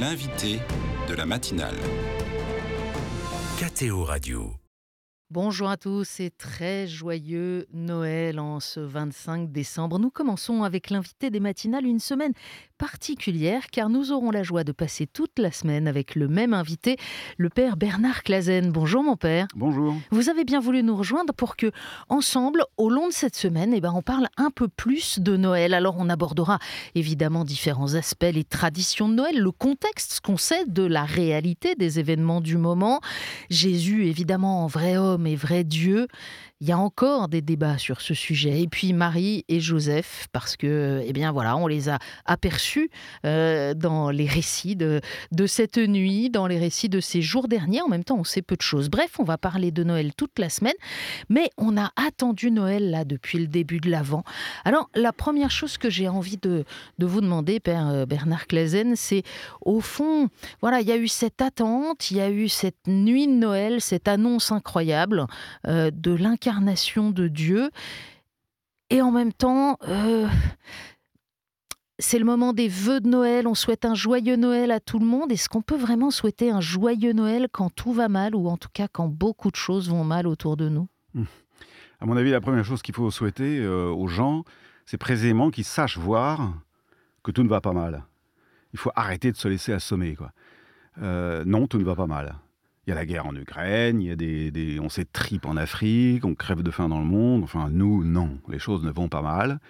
L'invité de la matinale. KTO Radio. Bonjour à tous et très joyeux Noël en ce 25 décembre. Nous commençons avec l'invité des matinales, une semaine particulière car nous aurons la joie de passer toute la semaine avec le même invité, le père Bernard Clazen. Bonjour mon père. Bonjour. Vous avez bien voulu nous rejoindre pour que, ensemble, au long de cette semaine, eh ben, on parle un peu plus de Noël. Alors on abordera évidemment différents aspects, les traditions de Noël, le contexte, ce qu'on sait de la réalité des événements du moment. Jésus, évidemment, en vrai homme et vrai Dieu. Il y a encore des débats sur ce sujet. Et puis Marie et Joseph, parce que, eh bien voilà, on les a aperçus euh, dans les récits de, de cette nuit, dans les récits de ces jours derniers. En même temps, on sait peu de choses. Bref, on va parler de Noël toute la semaine, mais on a attendu Noël là depuis le début de l'Avent. Alors, la première chose que j'ai envie de, de vous demander, Père euh, Bernard Clazen, c'est au fond, voilà, il y a eu cette attente, il y a eu cette nuit de Noël, cette annonce incroyable euh, de l'incarnation de Dieu. Et en même temps, euh, c'est le moment des vœux de Noël. On souhaite un joyeux Noël à tout le monde. Est-ce qu'on peut vraiment souhaiter un joyeux Noël quand tout va mal ou en tout cas quand beaucoup de choses vont mal autour de nous? Mmh. À mon avis, la première chose qu'il faut souhaiter euh, aux gens, c'est précisément qu'ils sachent voir que tout ne va pas mal. Il faut arrêter de se laisser assommer. Euh, non, tout ne va pas mal. Il y a la guerre en Ukraine, il y a des, on s'étripe en Afrique, on crève de faim dans le monde. Enfin, nous, non, les choses ne vont pas mal.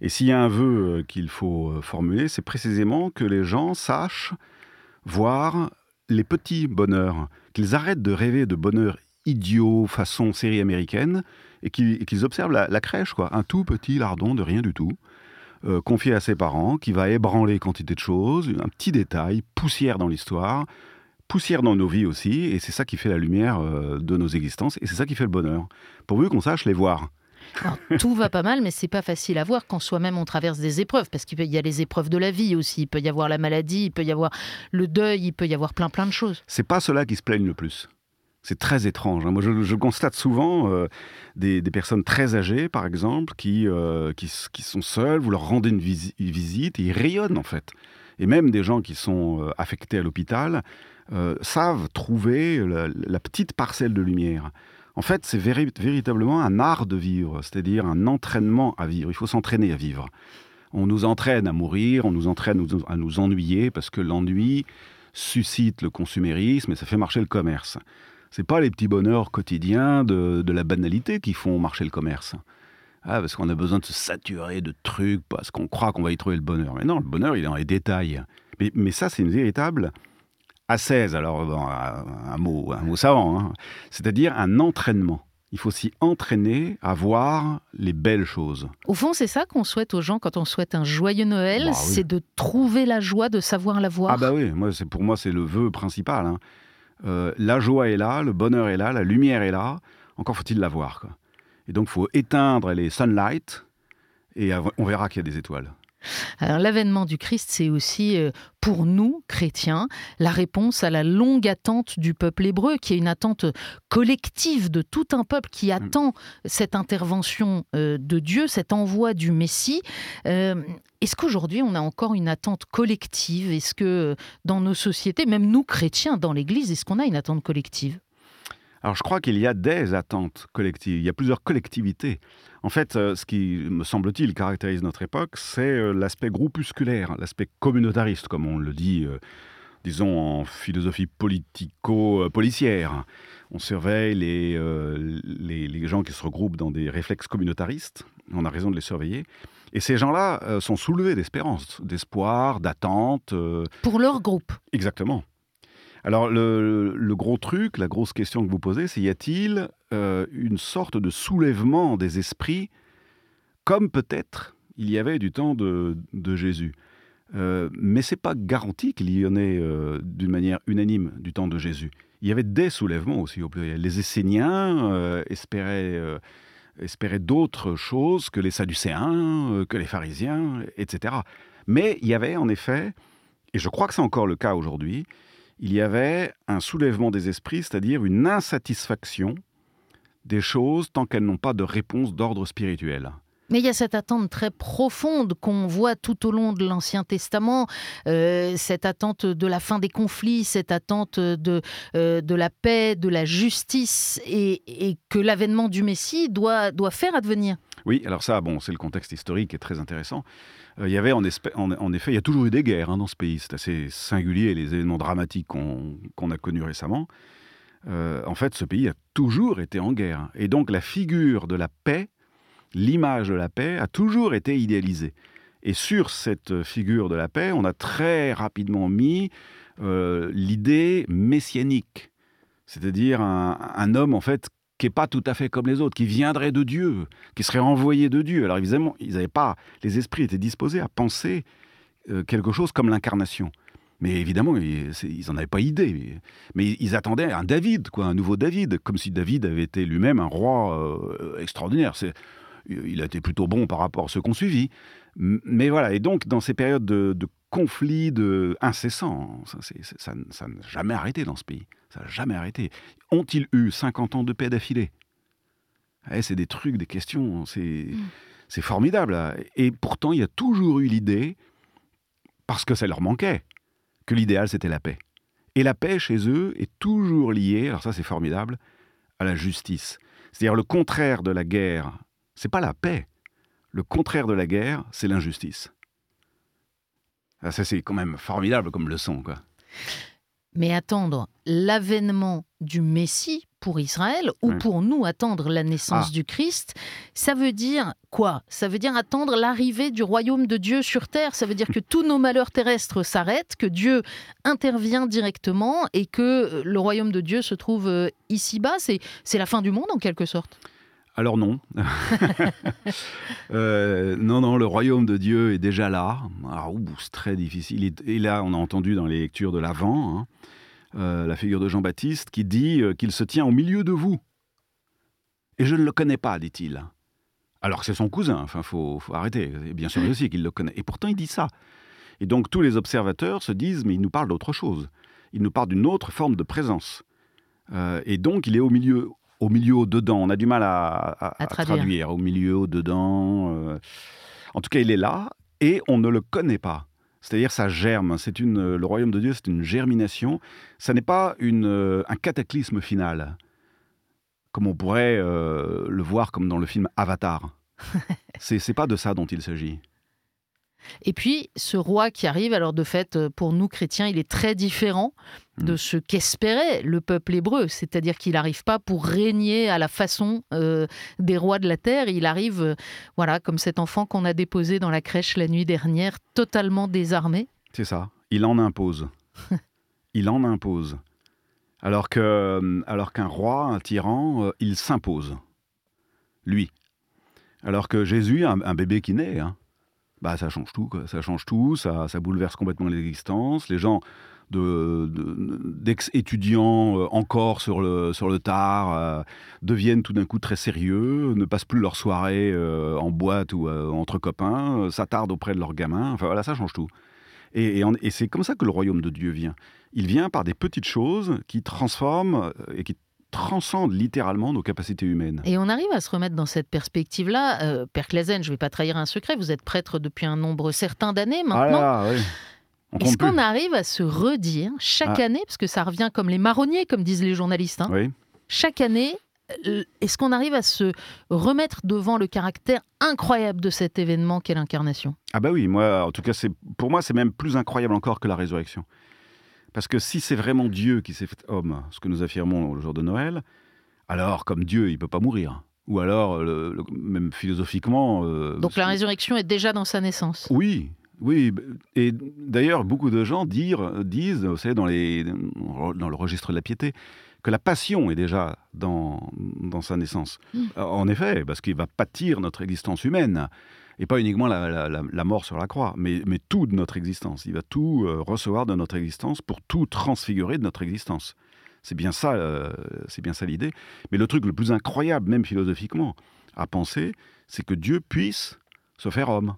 Et s'il y a un vœu euh, qu'il faut euh, formuler, c'est précisément que les gens sachent voir les petits bonheurs, qu'ils arrêtent de rêver de bonheur idiot façon série américaine et qu'ils observent la, crèche, quoi, un tout petit lardon de rien du tout, euh, confié à ses parents, qui va ébranler quantité de choses, un petit détail, poussière dans l'histoire, poussière dans nos vies aussi, et c'est ça qui fait la lumière euh, de nos existences, et c'est ça qui fait le bonheur, pourvu qu'on sache les voir. tout va pas mal, mais c'est pas facile à voir quand soi-même on traverse des épreuves, parce qu'il y a les épreuves de la vie aussi. Il peut y avoir la maladie, il peut y avoir le deuil, il peut y avoir plein plein de choses. C'est pas cela qui se plaignent le plus. C'est très étrange. Hein. Moi, je, constate souvent euh, des, personnes très âgées, par exemple, qui, euh, qui, sont seules, vous leur rendez une, visite, et ils rayonnent en fait. Et même des gens qui sont affectés à l'hôpital euh, savent trouver la, petite parcelle de lumière. En fait, c'est véritablement un art de vivre, c'est-à-dire un entraînement à vivre. Il faut s'entraîner à vivre. On nous entraîne à mourir, on nous entraîne à nous ennuyer, parce que l'ennui suscite le consumérisme et ça fait marcher le commerce. C'est pas les petits bonheurs quotidiens de, la banalité qui font marcher le commerce. Ah, parce qu'on a besoin de se saturer de trucs, parce qu'on croit qu'on va y trouver le bonheur. Mais non, le bonheur, il est dans les détails. Mais, mais ça, c'est une véritable 16, alors un, mot, un mot savant, hein. c'est-à-dire un entraînement. Il faut s'y entraîner à voir les belles choses. Au fond, c'est ça qu'on souhaite aux gens quand on souhaite un joyeux Noël, bah c'est de trouver la joie, de savoir la voir. Ah bah oui, moi, pour moi c'est le vœu principal. Hein. Euh, la joie est là, le bonheur est là, la lumière est là, encore faut-il la voir. Et donc il faut éteindre les sunlight et on verra qu'il y a des étoiles. Alors l'avènement du Christ, c'est aussi euh, pour nous, chrétiens, la réponse à la longue attente du peuple hébreu, qui est une attente collective de tout un peuple qui mm. attend cette intervention euh, de Dieu, cet envoi du Messie. Euh, est-ce qu'aujourd'hui, on a encore une attente collective? Est-ce que dans nos sociétés, même nous, chrétiens, dans l'Église, est-ce qu'on a une attente collective? Alors je crois qu'il y a des attentes collectives, il y a plusieurs collectivités. En fait, euh, ce qui, me semble-t-il, caractérise notre époque, c'est euh, l'aspect groupusculaire, l'aspect communautariste, comme on le dit, euh, disons, en philosophie politico-policière. On surveille les, les, gens qui se regroupent dans des réflexes communautaristes, on a raison de les surveiller. Et ces gens-là sont soulevés d'espérance, d'espoir, d'attente. Pour leur groupe. Exactement. Alors, le, gros truc, la grosse question que vous posez, c'est y a-t-il euh, une sorte de soulèvement des esprits, comme peut-être il y avait du temps de, Jésus? Euh, mais c'est pas garanti qu'il y en ait euh, d'une manière unanime du temps de Jésus. Il y avait des soulèvements aussi au pluriel. Les Esséniens euh, espéraient, espéraient d'autres choses que les Sadducéens, que les pharisiens, etc. Mais il y avait en effet, et je crois que c'est encore le cas aujourd'hui, il y avait un soulèvement des esprits, c'est-à-dire une insatisfaction des choses tant qu'elles n'ont pas de réponse d'ordre spirituel. Mais il y a cette attente très profonde qu'on voit tout au long de l'Ancien Testament, euh, cette attente de la fin des conflits, cette attente de, euh, la paix, de la justice, et, que l'avènement du Messie doit faire advenir. Oui, alors ça, bon, c'est le contexte historique qui est très intéressant. Euh, il y avait en, effet, il y a toujours eu des guerres hein, dans ce pays. C'est assez singulier les événements dramatiques qu'on a connus récemment. en fait, ce pays a toujours été en guerre. Et donc la figure de la paix l'image de la paix a toujours été idéalisée. Et sur cette figure de la paix, on a très rapidement mis euh, l'idée messianique, c'est-à-dire un, homme en fait qui n'est pas tout à fait comme les autres, qui viendrait de Dieu, qui serait envoyé de Dieu. Alors évidemment, ils n'avaient pas, les esprits étaient disposés à penser euh, quelque chose comme l'incarnation. Mais évidemment, ils n'en avaient pas idée. Mais ils attendaient un David, quoi, un nouveau David, comme si David avait été lui-même un roi euh, extraordinaire. C'est il a été plutôt bon par rapport à ceux qu'on suivi. Mais voilà, et donc dans ces périodes de, conflits de incessants, ça n'a jamais arrêté dans ce pays. Ça n'a jamais arrêté. Ont-ils eu 50 ans de paix d'affilée? Eh, C'est des trucs, des questions, mm. c'est formidable. Et pourtant, il y a toujours eu l'idée, parce que ça leur manquait, que l'idéal c'était la paix. Et la paix chez eux est toujours liée, alors ça c'est formidable, à la justice. C'est-à-dire le contraire de la guerre c'est pas la paix. Le contraire de la guerre, c'est l'injustice. Ah, ça, c'est quand même formidable comme leçon, quoi. Mais attendre l'avènement du Messie pour Israël ou pour nous attendre la naissance ah. du Christ, ça veut dire quoi? Ça veut dire attendre l'arrivée du royaume de Dieu sur terre. Ça veut dire que tous nos malheurs terrestres s'arrêtent, que Dieu intervient directement et que le royaume de Dieu se trouve euh, ici-bas. C'est la fin du monde en quelque sorte. Alors non. Euh, non, non, le royaume de Dieu est déjà là. c'est très difficile. Et là, on a entendu dans les lectures de l'Avent hein, euh, la figure de Jean-Baptiste qui dit euh, qu'il se tient au milieu de vous. Et je ne le connais pas, dit-il. Alors que c'est son cousin, enfin, faut, faut arrêter. bien sûr aussi qu'il le connaît. Et pourtant, il dit ça. Et donc, tous les observateurs se disent, mais il nous parle d'autre chose. Il nous parle d'une autre forme de présence. et donc, il est au milieu, au milieu, au dedans. On a du mal à, traduire. Au milieu, au dedans. Euh. En tout cas, il est là et on ne le connaît pas. C'est-à-dire, ça germe. C'est une, le royaume de Dieu, c'est une germination. Ça n'est pas une, euh, un cataclysme final, comme on pourrait euh, le voir comme dans le film Avatar. c'est pas de ça dont il s'agit. Et puis, ce roi qui arrive, alors de fait, euh, pour nous chrétiens, il est très différent de mm. ce qu'espérait le peuple hébreu. C'est-à-dire qu'il n'arrive pas pour régner à la façon euh, des rois de la terre. Il arrive, euh, voilà, comme cet enfant qu'on a déposé dans la crèche la nuit dernière, totalement désarmé. C'est ça. Il en impose. il en impose. Alors que, alors qu'un roi, un tyran, il s'impose. Lui. Alors que Jésus, un, un bébé qui naît, hein, bah, ça change tout. Ça change tout, ça, ça bouleverse complètement l'existence. Les gens d'ex-étudiants euh, encore sur le, sur le tard euh, deviennent tout d'un coup très sérieux, ne passent plus leur soirée euh, en boîte ou entre copains, s'attardent auprès de leurs gamins. Enfin voilà, ça change tout. Et, et c'est comme ça que le royaume de Dieu vient. Il vient par des petites choses qui transforment et qui transcende littéralement nos capacités humaines. Et on arrive à se remettre dans cette perspective-là. Euh, Père Clazen, je ne vais pas trahir un secret, vous êtes prêtre depuis un nombre certain d'années maintenant. Ah Est-ce qu'on arrive à se redire chaque ah. année, parce que ça revient comme les marronniers, comme disent les journalistes, hein, chaque année, euh, est-ce qu'on arrive à se remettre devant le caractère incroyable de cet événement qu'est l'incarnation? Ah bah oui, moi, en tout cas, c'est pour moi, c'est même plus incroyable encore que la résurrection. Parce que si c'est vraiment Dieu qui s'est fait homme, ce que nous affirmons le jour de Noël, alors comme Dieu, il ne peut pas mourir. Ou alors, même philosophiquement... Euh, Donc la résurrection est déjà dans sa naissance Oui, oui. Et d'ailleurs, beaucoup de gens disent, vous savez, dans, les, dans le registre de la piété, que la passion est déjà dans, dans sa naissance. Mmh. En effet, parce qu'il va pâtir notre existence humaine et pas uniquement la, mort sur la croix, mais, mais, tout de notre existence. Il va tout euh, recevoir de notre existence pour tout transfigurer de notre existence. C'est bien ça, euh, c'est bien ça l'idée. Mais le truc le plus incroyable, même philosophiquement, à penser, c'est que Dieu puisse se faire homme.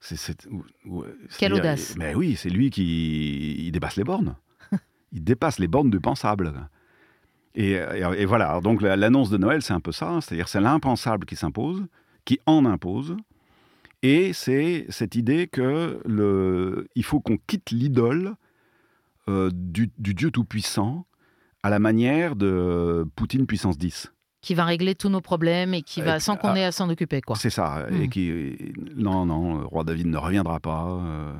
C'est, Quelle audace Mais oui, c'est lui qui il dépasse les bornes. il dépasse les bornes du pensable. Et, et, et voilà, donc l'annonce de Noël, c'est un peu ça, c'est-à-dire c'est l'impensable qui s'impose, qui en impose. Et c'est cette idée que le, il faut qu'on quitte l'idole euh, du, du Dieu tout-puissant à la manière de Poutine puissance 10 qui va régler tous nos problèmes et qui va, sans qu'on ait à s'en occuper. quoi. C'est ça. Et Hmm. qui, non, non, le roi David ne reviendra pas. euh,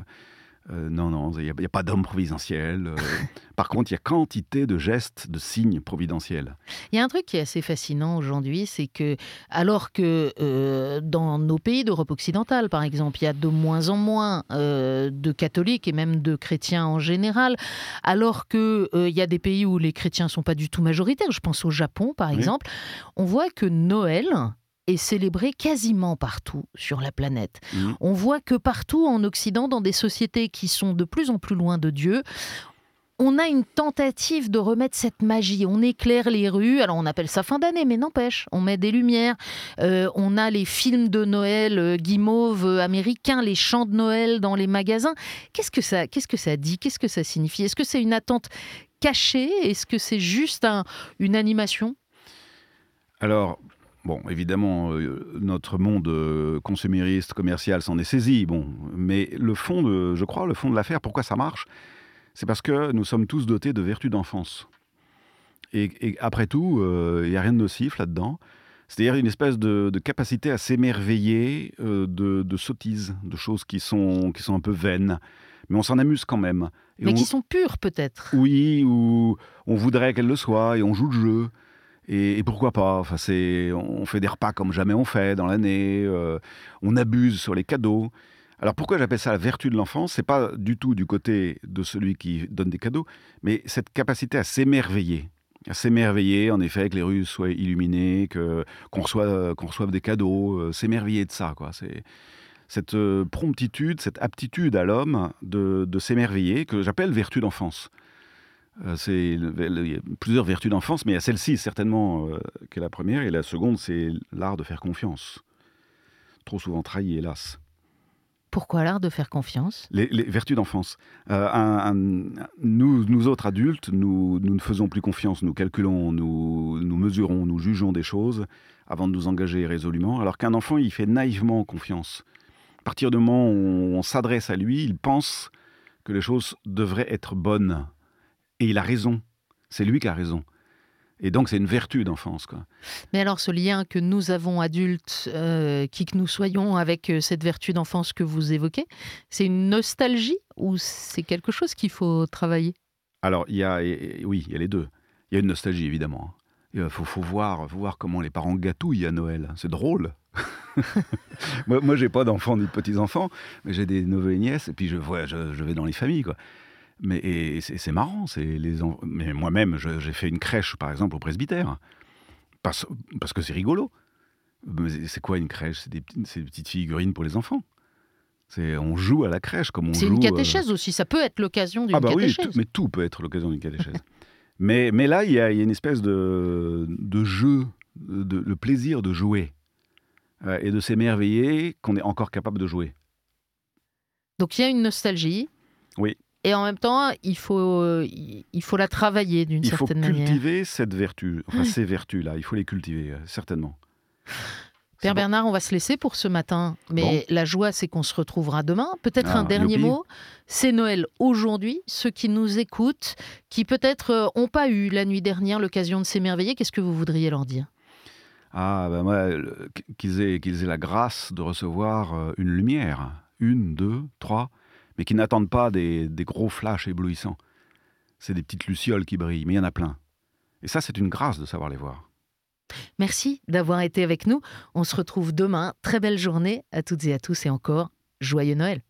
euh, non, non, il n'y a, pas d'homme providentiel. euh. Par contre, il y a quantité de gestes, de signes providentiels. Il y a un truc qui est assez fascinant aujourd'hui, c'est que alors que euh, dans nos pays d'Europe occidentale, par exemple, il y a de moins en moins de catholiques et même de chrétiens en général, alors euh, il y a des pays où les chrétiens sont pas du tout majoritaires, je pense au Japon par Oui. exemple, on voit que Noël est célébré quasiment partout sur la planète. Mhm. On voit que partout en Occident, dans des sociétés qui sont de plus en plus loin de Dieu, on a une tentative de remettre cette magie. On éclaire les rues, alors on appelle ça fin d'année, mais n'empêche, on met des lumières. Euh, on a les films de Noël euh, guimauve euh, américains, les chants de Noël dans les magasins. Qu'est-ce que ça, qu'est-ce que ça dit? Qu'est-ce que ça signifie? Est-ce que c'est une attente cachée? Est-ce que c'est juste un- une animation? Alors, bon, évidemment, euh, notre monde euh, consumériste, commercial s'en est saisi, bon, mais le fond de, je crois, le fond de l'affaire, pourquoi ça marche C'est parce que nous sommes tous dotés de vertus d'enfance. Et, et après tout, euh, il n'y a rien de nocif là-dedans. C'est-à-dire une espèce de, de capacité à s'émerveiller euh, de, de sottises, de choses qui sont, qui sont un peu vaines. Mais on s'en amuse quand même. Et Mais on- qui sont pures peut-être oui, ou on voudrait qu'elle le soit et on joue le jeu. Et, pourquoi pas? On fait des repas comme jamais on fait dans l'année. euh, on abuse sur les cadeaux. Alors pourquoi j'appelle ça la vertu de l'enfance? C'est pas du tout du côté de celui qui donne des cadeaux, mais cette capacité à s'émerveiller. À s'émerveiller, en effet, que les rues soient illuminées, que, qu'on, reçoive, des cadeaux, euh, s'émerveiller de ça. Quoi. Cette euh, promptitude, cette aptitude à l'homme de s'émerveiller, que j'appelle vertu d'enfance. Euh, c'est il y a plusieurs vertus d'enfance, mais il y a celle-ci certainement euh, qui est la première, et la seconde, c'est l'art de faire confiance. Trop souvent trahi, hélas. Pourquoi l'art de faire confiance? Les, les vertus d'enfance. Euh, un- un- nous, nous autres adultes, nous, nous ne faisons plus confiance, nous calculons, nous, nous mesurons, nous jugeons des choses avant de nous engager résolument, alors qu'un enfant, il fait naïvement confiance. À partir du moment où on s'adresse à lui, il pense que les choses devraient être bonnes. Et il a raison. C'est lui qui a raison. Et donc, c'est une vertu d'enfance. quoi. Mais alors ce lien que nous avons adultes, euh, qui que nous soyons, avec euh, cette vertu d'enfance que vous évoquez, c'est une nostalgie ou c'est quelque chose qu'il faut travailler? Alors, il y a, oui, il y a les deux. Il y a une nostalgie, évidemment. Il faut, faut voir, faut voir comment les parents gâtouillent à Noël. C'est drôle. moi, moi j'ai pas d'enfants ni de petits-enfants, mais j'ai des neveux et nièces, et puis je, vois, je, je vais dans les familles. Quoi. Mais et c'est c'est marrant. C'est les mais moi-même, j'ai fait une crèche, par exemple, au presbytère. Parce, parce que c'est rigolo. C'est- C'est quoi une crèche? C'est des, c'est petites figurines pour les enfants. C'est- On joue à la crèche comme on C'est joue... une euh, catéchèse aussi, ça peut être l'occasion d'une ah bah oui, catéchèse. mais tout peut être l'occasion d'une catéchèse. mais, mais là, il y, a il y a une espèce de, de jeu, de, le plaisir de jouer euh, et de s'émerveiller qu'on est encore capable de jouer. Donc il y a une nostalgie. Oui. Et en même temps, il faut, euh, il il faut la travailler d'une Il faut certaine manière. cultiver cette vertu, enfin ces vertus-là, il faut les cultiver, euh, certainement. Père. Bernard, on va se laisser pour ce matin. Mais la joie, c'est qu'on se retrouvera demain. Peut-être Ah, un dernier youpi. mot. C'est Noël aujourd'hui. Ceux qui nous écoutent, qui peut-être n'ont pas eu la nuit dernière l'occasion de s'émerveiller, qu'est-ce que vous voudriez leur dire? Ah, ben moi, qu'ils aient, qu'ils aient la grâce de recevoir euh, une lumière, une, deux, trois, mais qui n'attendent pas des, gros flashs éblouissants. C'est des petites lucioles qui brillent, mais il y en a plein. Et ça, c'est une grâce de savoir les voir. Merci d'avoir été avec nous. On se retrouve demain. Très belle journée à toutes et à tous et encore joyeux Noël.